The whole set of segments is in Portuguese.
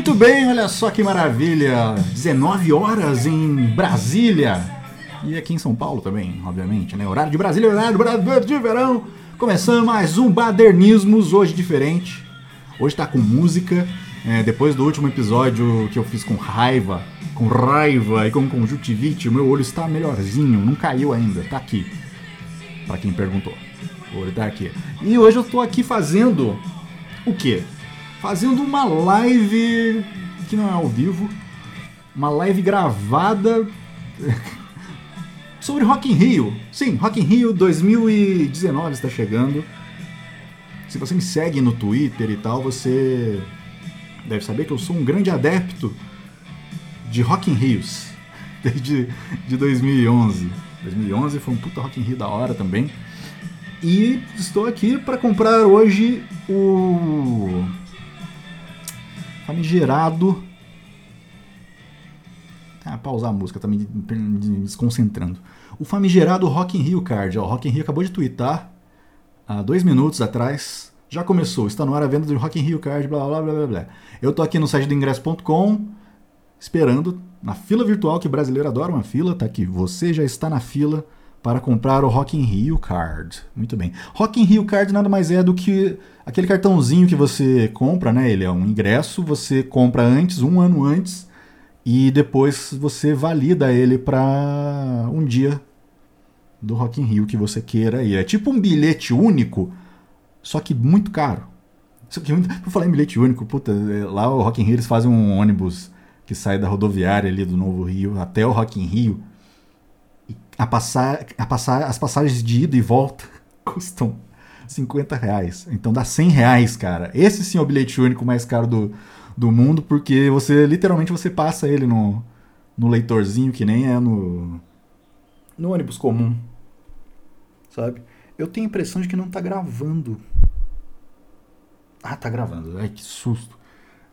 Muito bem, olha só que maravilha! 19 horas em Brasília. E aqui em São Paulo também, obviamente, né? Horário de Brasília, horário de verão. Começando mais um Badernismos, hoje diferente. Hoje tá com música. É, depois do último episódio que eu fiz com raiva, com raiva e com conjuntivite, meu olho está melhorzinho, não caiu ainda, tá aqui. Para quem perguntou. O olho tá aqui. E hoje eu tô aqui fazendo o quê? Fazendo uma live que não é ao vivo, uma live gravada sobre Rock in Rio. Sim, Rock in Rio 2019 está chegando. Se você me segue no Twitter e tal, você deve saber que eu sou um grande adepto de Rock in Rios desde de 2011. 2011 foi um puta Rock in Rio da hora também. E estou aqui para comprar hoje o famigerado. Ah, pausar a música, tá me desconcentrando. O famigerado Rock in Rio Card. Ó, o Rock in Rio acabou de twittar há dois minutos atrás. Já começou, está no ar a venda do Rock in Rio Card, blá blá blá blá blá. Eu tô aqui no site do ingresso.com esperando na fila virtual que brasileiro adora uma fila, tá aqui. Você já está na fila para comprar o Rock in Rio Card. Muito bem. Rock in Rio Card nada mais é do que aquele cartãozinho que você compra, né? Ele é um ingresso, você compra antes, um ano antes, e depois você valida ele para um dia do Rock in Rio que você queira ir. É tipo um bilhete único, só que muito caro. Isso aqui, por falar em bilhete único, puta, é, lá o Rock in Rio eles fazem um ônibus que sai da rodoviária ali do Novo Rio até o Rock in Rio a passar, a passar, as passagens de ida e volta custam 50 reais. Então dá 100 reais, cara. Esse sim é o bilhete único mais caro do, do mundo, porque você literalmente você passa ele no, no leitorzinho, que nem é no, no ônibus comum. Sabe? Eu tenho a impressão de que não tá gravando. Ah, tá gravando. Ai, que susto.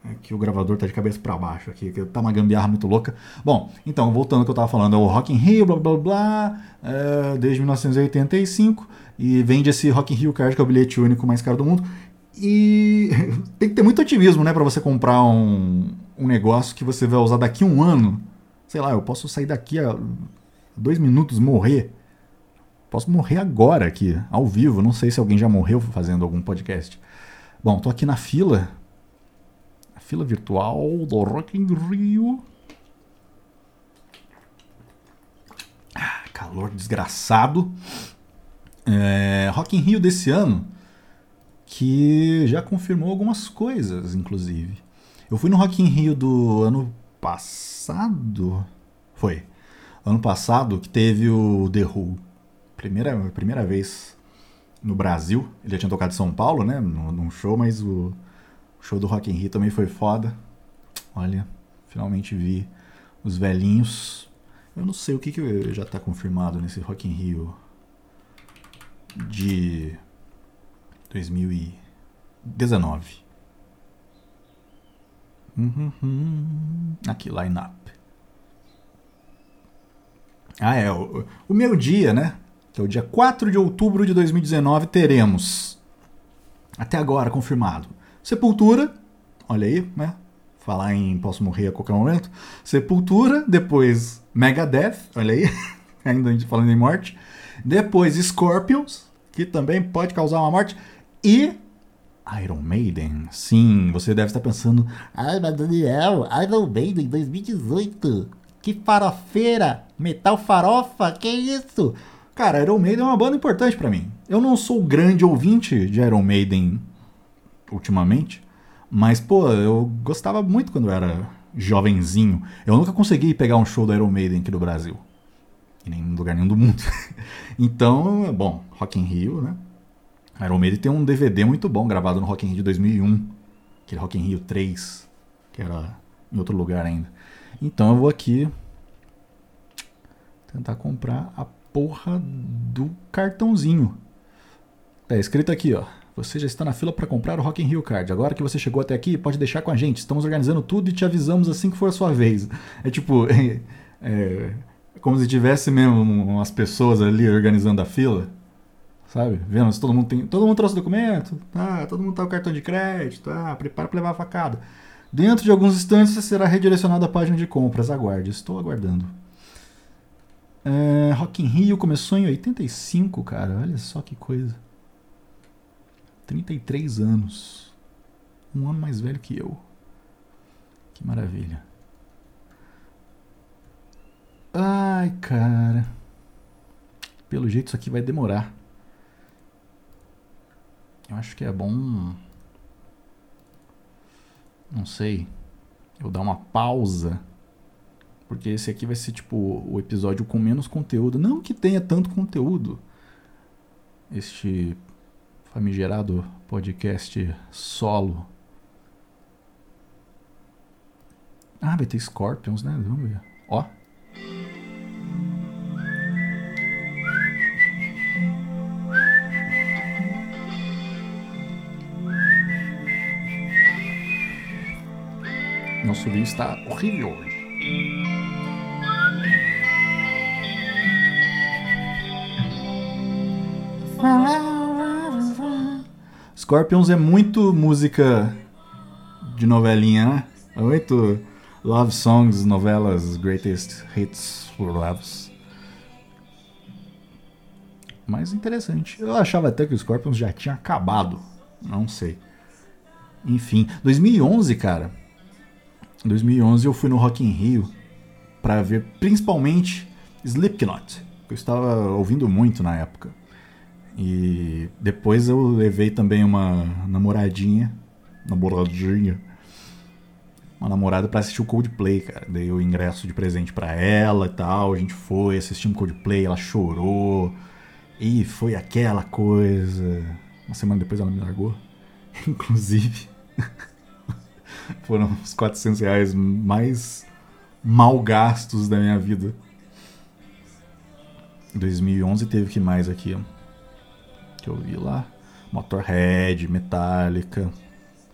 É que o gravador tá de cabeça para baixo aqui, que tá uma gambiarra muito louca. Bom, então, voltando ao que eu tava falando, é o Rock in Rio, blá blá blá, é, desde 1985, e vende esse Rock in Rio Card, que é o bilhete único mais caro do mundo. E tem que ter muito otimismo, né, para você comprar um, um negócio que você vai usar daqui a um ano. Sei lá, eu posso sair daqui a dois minutos, morrer. Posso morrer agora aqui, ao vivo. Não sei se alguém já morreu fazendo algum podcast. Bom, tô aqui na fila fila virtual do Rock in Rio. Ah, calor desgraçado. É, Rock in Rio desse ano, que já confirmou algumas coisas, inclusive. Eu fui no Rock in Rio do ano passado. Foi. Ano passado que teve o The Who. Primeira, primeira vez no Brasil. Ele já tinha tocado em São Paulo, né? Num show, mas o o show do Rock in Rio também foi foda. Olha, finalmente vi os velhinhos. Eu não sei o que, que já está confirmado nesse Rock in Rio de 2019. Uhum, aqui, line-up. Ah, é. O, o meu dia, né? Que é o dia 4 de outubro de 2019, teremos. Até agora confirmado. Sepultura, olha aí, né? Falar em posso morrer a qualquer momento. Sepultura, depois Megadeth, olha aí, ainda a gente falando em morte. Depois Scorpions, que também pode causar uma morte. E Iron Maiden. Sim, você deve estar pensando, ai, mas Daniel, Iron Maiden 2018. Que farofeira! Metal farofa, que isso? Cara, Iron Maiden é uma banda importante para mim. Eu não sou grande ouvinte de Iron Maiden ultimamente. Mas, pô, eu gostava muito quando eu era jovenzinho. Eu nunca consegui pegar um show do Iron Maiden aqui no Brasil. E nem em lugar nenhum do mundo. então, bom, Rock in Rio, né? Iron Maiden tem um DVD muito bom gravado no Rock in Rio de 2001. Aquele Rock in Rio 3, que era em outro lugar ainda. Então eu vou aqui tentar comprar a porra do cartãozinho. Tá escrito aqui, ó. Você já está na fila para comprar o Rock in Rio Card. Agora que você chegou até aqui, pode deixar com a gente. Estamos organizando tudo e te avisamos assim que for a sua vez. É tipo, é, é como se tivesse mesmo umas pessoas ali organizando a fila, sabe? Vendo se todo mundo tem, todo mundo trouxe documento, tá? Todo mundo tá com cartão de crédito, tá? Prepara para levar a facada. Dentro de alguns instantes você será redirecionado à página de compras. Aguarde, estou aguardando. É, Rock in Rio começou em 85, cara. Olha só que coisa. 33 anos. Um ano mais velho que eu. Que maravilha. Ai, cara. Pelo jeito isso aqui vai demorar. Eu acho que é bom. Não sei. Eu dar uma pausa. Porque esse aqui vai ser tipo o episódio com menos conteúdo. Não que tenha tanto conteúdo. Este famigerado podcast solo. Ah, vai ter Scorpions, né? Vamos ver. Ó. Nosso vídeo está horrível hoje. Scorpions é muito música de novelinha, né? É muito love songs, novelas, greatest hits for loves. Mas interessante. Eu achava até que o Scorpions já tinha acabado. Não sei. Enfim, 2011, cara. 2011 eu fui no Rock in Rio para ver principalmente Slipknot, que eu estava ouvindo muito na época. E depois eu levei também uma namoradinha, namoradinha, uma namorada para assistir o Coldplay, cara. Dei o ingresso de presente para ela e tal. A gente foi, assistimos Coldplay, ela chorou. E foi aquela coisa. Uma semana depois ela me largou. Inclusive, foram os 400 reais mais mal gastos da minha vida. 2011 teve que mais aqui, ó que eu vi lá. Motorhead, Metallica.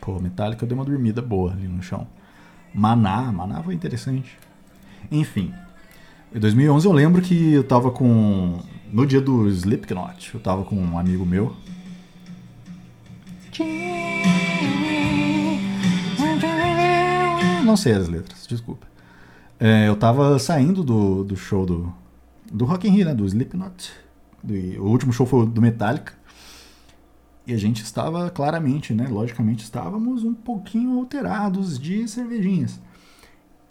Pô, Metallica deu uma dormida boa ali no chão. Maná, Maná foi interessante. Enfim, em 2011 eu lembro que eu tava com. No dia do Slipknot, eu tava com um amigo meu. Não sei as letras, desculpa. É, eu tava saindo do, do show do, do Rock in Rio, né? Do Slipknot. Do, o último show foi do Metallica. E a gente estava claramente, né? Logicamente estávamos um pouquinho alterados de cervejinhas.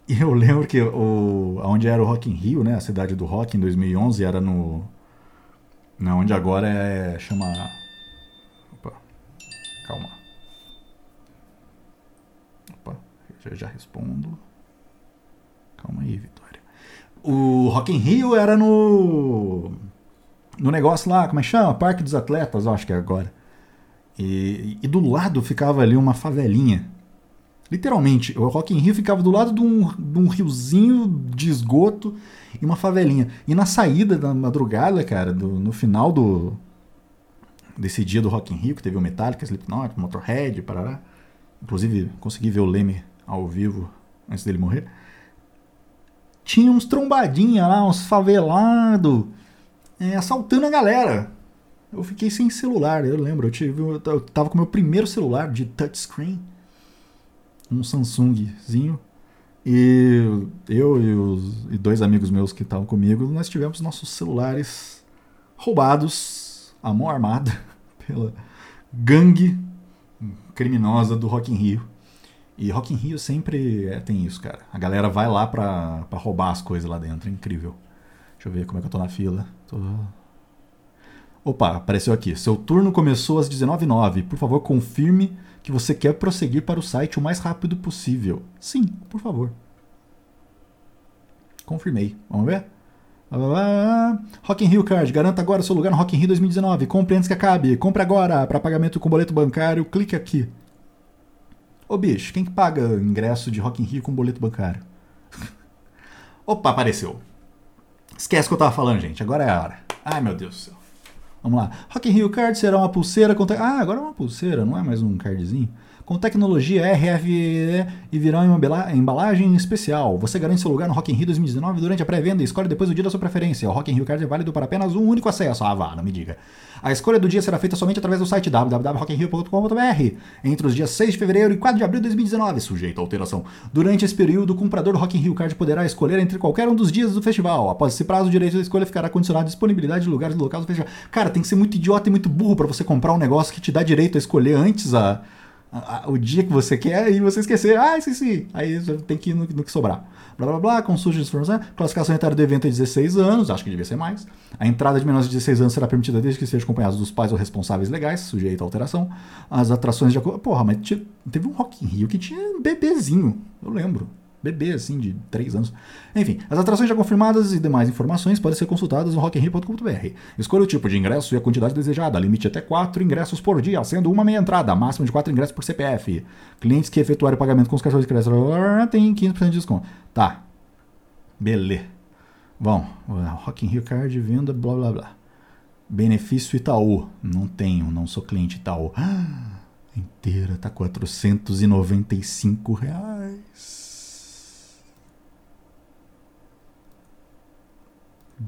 E eu lembro que o, onde era o Rock in Rio, né? A cidade do rock em 2011 era no... Na onde agora é... Chama... Opa. Calma. Opa. Já, já respondo. Calma aí, Vitória. O Rock in Rio era no... No negócio lá, como é que chama? Parque dos Atletas, acho que é agora. E, e, do lado ficava ali uma favelinha. Literalmente, o Rock in Rio ficava do lado de um, de um riozinho de esgoto e uma favelinha. E na saída da madrugada, cara, do, no final do desse dia do Rock in Rio, que teve o Metallica, Slipknot, Motorhead, parará. Inclusive, consegui ver o Leme ao vivo antes dele morrer. Tinha uns trombadinha lá, uns favelados, é, assaltando a galera eu fiquei sem celular, eu lembro. Eu, tive, eu tava com meu primeiro celular de touchscreen, um Samsungzinho. E eu e, os, e dois amigos meus que estavam comigo, nós tivemos nossos celulares roubados à mão armada pela gangue criminosa do Rock in Rio. E Rock in Rio sempre é, tem isso, cara. A galera vai lá pra, pra roubar as coisas lá dentro. É incrível. Deixa eu ver como é que eu tô na fila. Tô Opa, apareceu aqui. Seu turno começou às 19h09. Por favor, confirme que você quer prosseguir para o site o mais rápido possível. Sim, por favor. Confirmei. Vamos ver? Rock in Rio Card, garanta agora seu lugar no Rock in Rio 2019. Compre antes que acabe. Compre agora. Para pagamento com boleto bancário, clique aqui. Ô bicho, quem que paga ingresso de Rock in Rio com boleto bancário? Opa, apareceu. Esquece o que eu tava falando, gente. Agora é a hora. Ai, meu Deus do céu. Vamos lá. Rock in Rio Card será uma pulseira contra... Ah, agora é uma pulseira, não é mais um cardzinho. Com tecnologia RF e virão em embalagem especial. Você garante seu lugar no Rock in Rio 2019 durante a pré-venda e escolhe depois o dia da sua preferência. O Rock in Rio Card é válido para apenas um único acesso. Ah, vá, não me diga. A escolha do dia será feita somente através do site www.rockinrio.com.br entre os dias 6 de fevereiro e 4 de abril de 2019, sujeito a alteração. Durante esse período, o comprador do Rock in Rio Card poderá escolher entre qualquer um dos dias do festival. Após esse prazo, o direito da escolha ficará condicionado à disponibilidade de lugares local do festival. Cara, tem que ser muito idiota e muito burro para você comprar um negócio que te dá direito a escolher antes a, o dia que você quer e você esquecer. Ah, sim. Aí tem que ir no, no que sobrar blá blá blá, consulte de informação, classificação etária do evento é 16 anos, acho que devia ser mais. A entrada de menores de 16 anos será permitida desde que sejam acompanhados dos pais ou responsáveis legais, sujeito a alteração. As atrações de acordo. Porra, mas teve um Rock in Rio que tinha um bebezinho, eu lembro bebê, assim, de 3 anos. Enfim, as atrações já confirmadas e demais informações podem ser consultadas no rockinrio.com.br. Escolha o tipo de ingresso e a quantidade desejada. Limite até 4 ingressos por dia, sendo uma meia entrada, máximo de 4 ingressos por CPF. Clientes que efetuarem pagamento com os cartões de crédito têm 15% de desconto. Tá. Beleza. Bom, Rock in Rio Card, venda, blá blá blá. Benefício Itaú. Não tenho, não sou cliente Itaú. Ah, inteira tá 495 reais.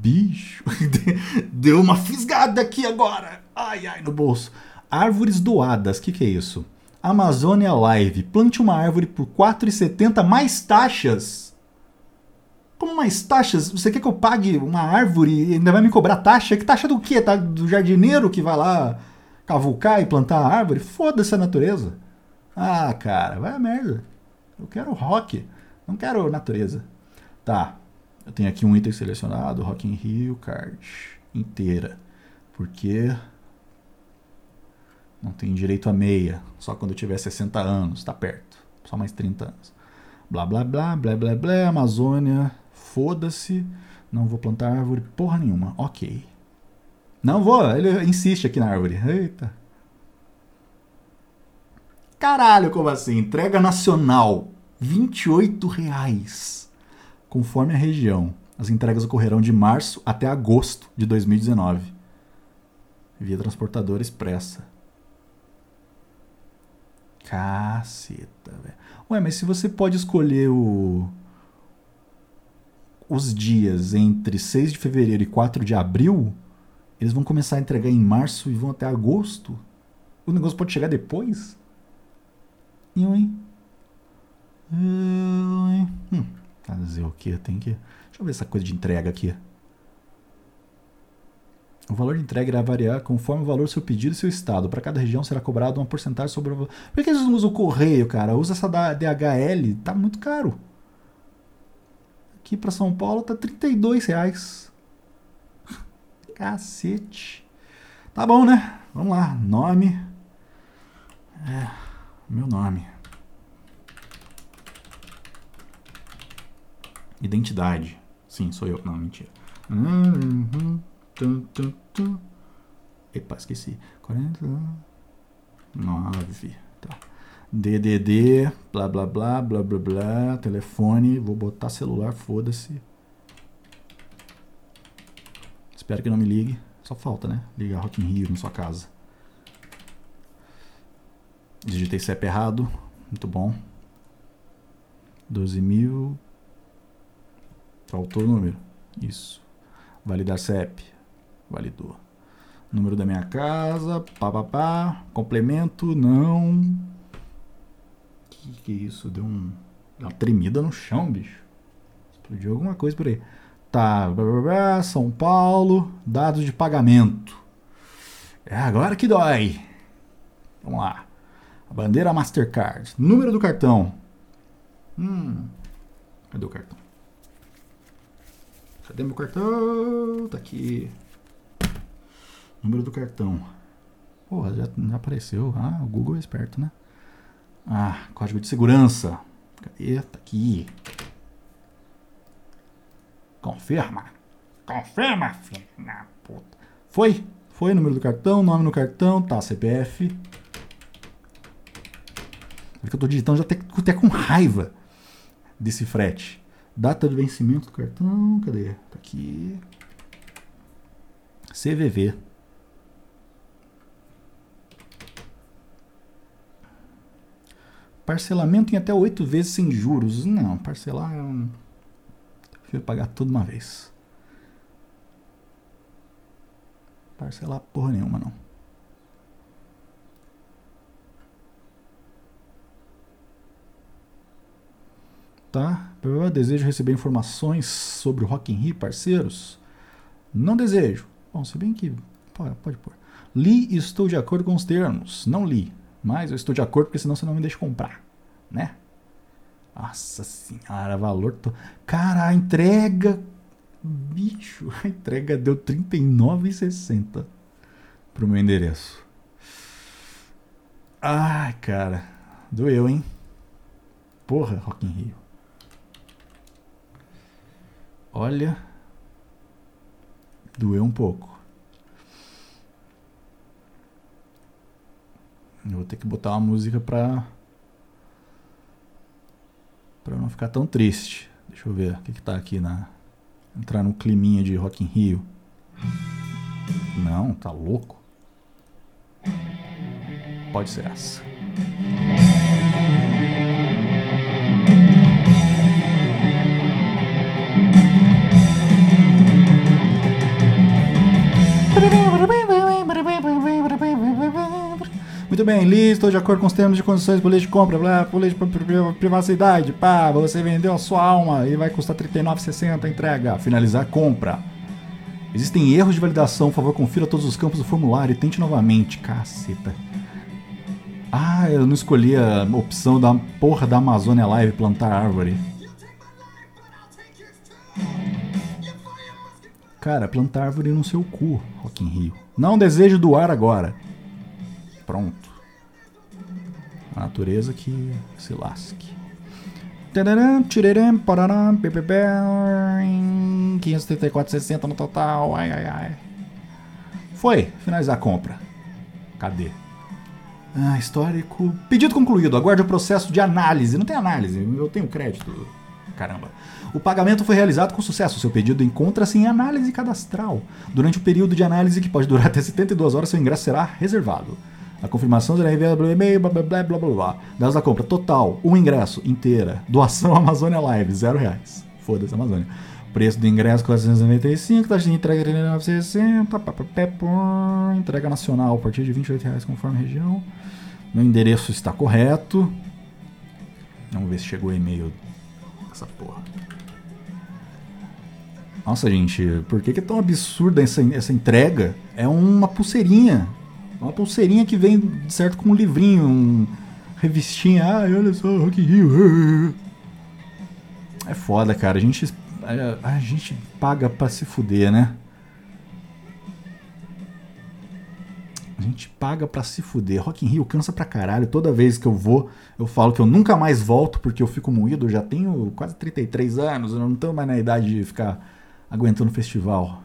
Bicho, deu uma fisgada aqui agora. Ai, ai, no bolso. Árvores doadas, o que, que é isso? Amazônia Live. Plante uma árvore por 4,70 mais taxas. Como mais taxas? Você quer que eu pague uma árvore e ainda vai me cobrar taxa? Que taxa do quê? Tá do jardineiro que vai lá cavucar e plantar a árvore? Foda-se a natureza. Ah, cara, vai a merda. Eu quero rock, não quero natureza. Tá, eu tenho aqui um item selecionado, Rock in Rio Card, inteira. Porque não tem direito a meia, só quando eu tiver 60 anos, tá perto. Só mais 30 anos. Blá blá blá, blá blá blá, Amazônia, foda-se, não vou plantar árvore porra nenhuma. OK. Não vou, ele insiste aqui na árvore. Eita. Caralho, como assim? Entrega nacional, 28 reais. Conforme a região, as entregas ocorrerão de março até agosto de 2019, via transportadora expressa. Caceta, velho. Ué, mas se você pode escolher o... os dias entre 6 de fevereiro e 4 de abril, eles vão começar a entregar em março e vão até agosto? O negócio pode chegar depois? E hein? Hum. Fazer o que? Tem que. Deixa eu ver essa coisa de entrega aqui. O valor de entrega irá variar conforme o valor do seu pedido e seu estado. Para cada região será cobrado uma porcentagem sobre o valor. Por que eles não usam o correio, cara? Usa essa da DHL, tá muito caro. Aqui para São Paulo tá 32 reais. Cacete. Tá bom, né? Vamos lá. Nome. É, meu nome. Identidade. Sim, sou eu. Não, mentira. Epa, esqueci. 49. Tá. DDD, blá blá blá, blá blá blá, telefone, vou botar celular, foda-se. Espero que não me ligue. Só falta, né? Ligar Rock in Rio na sua casa. Digitei CEP errado. Muito bom. 12 mil. Faltou o número. Isso. Validar CEP. Validou. Número da minha casa. Pá, pá, pá. Complemento. Não. Que que é isso? Deu um, uma tremida no chão, bicho. Explodiu alguma coisa por aí. Tá. Blá, blá, blá, São Paulo. Dados de pagamento. É agora que dói. Vamos lá. A bandeira Mastercard. Número do cartão. Hum. Cadê o cartão? Cadê meu cartão? Tá aqui. Número do cartão. Porra, já, já apareceu. Ah, o Google é esperto, né? Ah, código de segurança. Cadê? Tá aqui. Confirma. Confirma, filho da puta. Foi? Foi número do cartão, nome no cartão, tá, CPF. É que eu tô digitando já até, até com raiva desse frete. Data de vencimento do cartão, cadê? Tá aqui. CVV. Parcelamento em até oito vezes sem juros. Não, parcelar. Eu prefiro pagar tudo uma vez. Parcelar porra nenhuma, não. Tá? Desejo receber informações sobre o Rock in Rio, parceiros? Não desejo. Bom, se bem que pode, pode pôr. Li e estou de acordo com os termos. Não li, mas eu estou de acordo porque senão você não me deixa comprar, né? Nossa senhora, valor. To... Cara, a entrega. Bicho, a entrega deu R$39,60 pro meu endereço. Ai, cara. Doeu, hein? Porra, Rock in Rio. Olha. Doeu um pouco. Eu vou ter que botar uma música pra. pra não ficar tão triste. Deixa eu ver o que, que tá aqui na. Entrar no climinha de Rock in Rio. Não, tá louco? Pode ser essa. Muito bem, li, estou de acordo com os termos de condições política de compra, blá, política de privacidade, pá, você vendeu a sua alma e vai custar R$ 39,60 a entrega. Finalizar compra. Existem erros de validação, por favor, confira todos os campos do formulário e tente novamente. Caceta. Ah, eu não escolhi a opção da porra da Amazônia Live plantar árvore. Cara, plantar árvore no seu cu, Rock in Rio. Não desejo doar agora. Pronto. A natureza que se lasque. 534,60 no total. Ai, ai, ai. Foi. Finalizar a compra. Cadê? Ah, histórico. Pedido concluído. Aguarde o processo de análise. Não tem análise. Eu tenho crédito. Caramba. O pagamento foi realizado com sucesso. Seu pedido encontra-se em análise cadastral. Durante o período de análise, que pode durar até 72 horas, seu ingresso será reservado. A confirmação será enviada pelo e-mail, blá blá blá blá blá blá. Dados da compra total, um ingresso inteira. Doação Amazônia Live, zero reais. Foda-se, Amazônia. Preço do ingresso 495, taxa de entrega 39,60, entrega nacional a partir de 28 reais conforme região. Meu endereço está correto. Vamos ver se chegou o e-mail dessa porra. Nossa, gente, por que, que é tão absurda essa, essa entrega? É uma pulseirinha uma pulseirinha que vem, certo, com um livrinho, um revistinha. Ah, olha só, Rock Rio. É foda, cara. A gente, a, a gente paga pra se fuder, né? A gente paga pra se fuder. Rock in Rio cansa pra caralho. Toda vez que eu vou, eu falo que eu nunca mais volto porque eu fico moído. Eu já tenho quase 33 anos. Eu não tô mais na idade de ficar aguentando festival.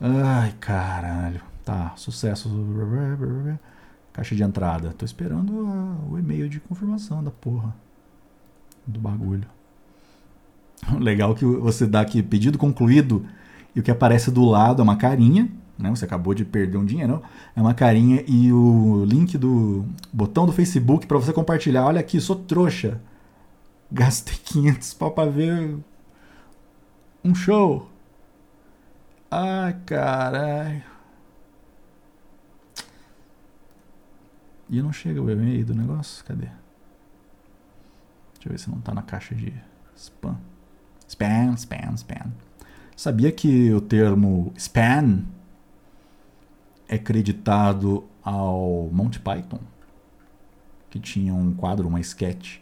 Ai, caralho. Tá, sucesso. Caixa de entrada. Tô esperando a, o e-mail de confirmação da porra. Do bagulho. Legal que você dá aqui pedido concluído e o que aparece do lado é uma carinha. Né? Você acabou de perder um dinheiro. É uma carinha e o link do botão do Facebook para você compartilhar. Olha aqui, sou trouxa. Gastei 500 pau pra ver um show. Ai, caralho. E não chega o e-mail do negócio? Cadê? Deixa eu ver se não tá na caixa de spam. Spam, spam, spam. Sabia que o termo spam é creditado ao Monty Python? Que tinha um quadro, uma sketch,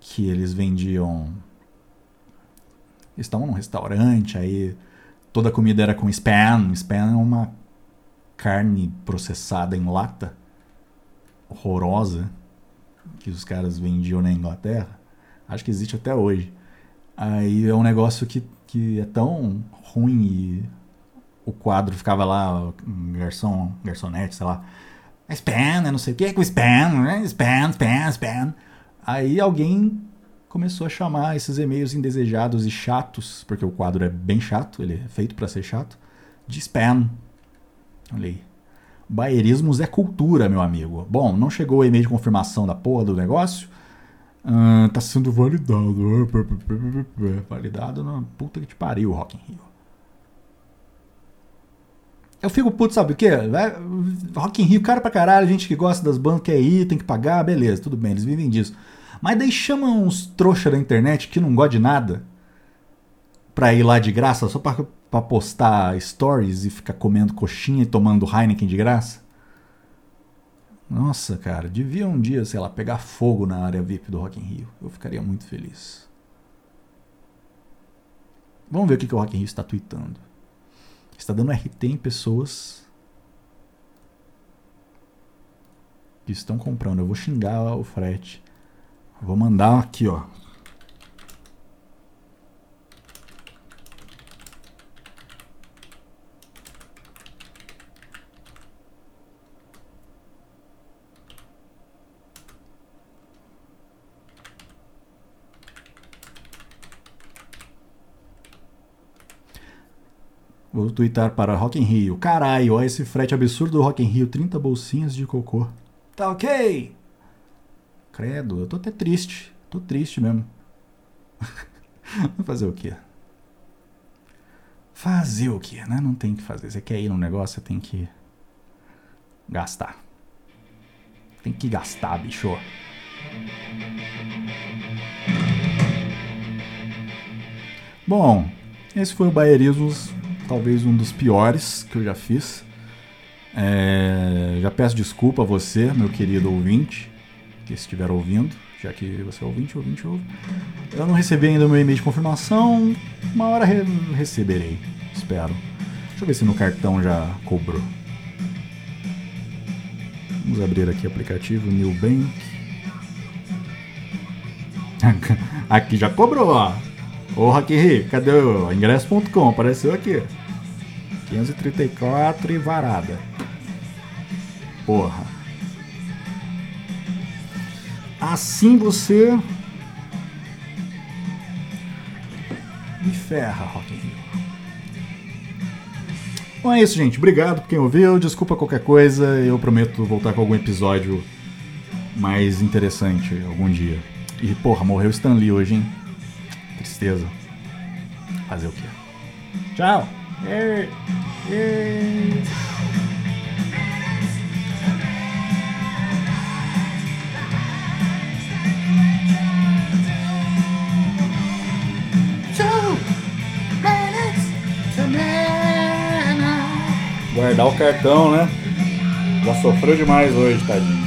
que eles vendiam. Eles estavam num restaurante, aí toda a comida era com spam. Spam é uma carne processada em lata horrorosa que os caras vendiam na Inglaterra, acho que existe até hoje. Aí é um negócio que, que é tão ruim e o quadro ficava lá, garçom, garçonete, sei lá, spam, não sei o que com spam, né? Spam, spam, spam. Aí alguém começou a chamar esses e-mails indesejados e chatos, porque o quadro é bem chato, ele é feito para ser chato, de spam. Olha aí. Baerismos é cultura, meu amigo. Bom, não chegou o e-mail de confirmação da porra do negócio. Uh, tá sendo validado. Validado na puta que te pariu, Rock in Rio. Eu fico puto, sabe o quê? Rock in Rio, cara pra caralho, gente que gosta das bandas quer ir, tem que pagar, beleza, tudo bem, eles vivem disso. Mas daí chamam uns trouxa da internet que não gosta de nada pra ir lá de graça só pra postar stories e ficar comendo coxinha e tomando Heineken de graça? Nossa, cara, devia um dia, sei lá, pegar fogo na área VIP do Rock in Rio. Eu ficaria muito feliz. Vamos ver o que, que o Rock in Rio está tweetando. Está dando RT em pessoas que estão comprando. Eu vou xingar o frete. vou mandar aqui, ó. Vou twittar para Rock in Rio. Caralho, olha esse frete absurdo do Rock in Rio. 30 bolsinhas de cocô. Tá ok? Credo, eu tô até triste. Tô triste mesmo. fazer o quê? Fazer o quê, né? Não tem que fazer. Você quer ir num negócio, você tem que gastar. Tem que gastar, bicho. Bom, esse foi o Baierismos talvez um dos piores que eu já fiz. É, já peço desculpa a você, meu querido ouvinte, que estiver ouvindo, já que você é ouvinte, ouvinte ouve. Eu não recebi ainda meu e-mail de confirmação, uma hora re receberei, espero. Deixa eu ver se no cartão já cobrou. Vamos abrir aqui o aplicativo New Bank. Aqui já cobrou, ó. Ô Rock cadê o ingresso.com? Apareceu aqui. 534 e varada. Porra. Assim você me ferra, Rock in Rio. Bom, é isso, gente. Obrigado por quem ouviu. Desculpa qualquer coisa. Eu prometo voltar com algum episódio mais interessante algum dia. E, porra, morreu Stan Lee hoje, hein? Tristeza. Fazer o quê? Tchau! Ei. Ei. Guardar o cartão, né? Já sofreu demais hoje, tadinho.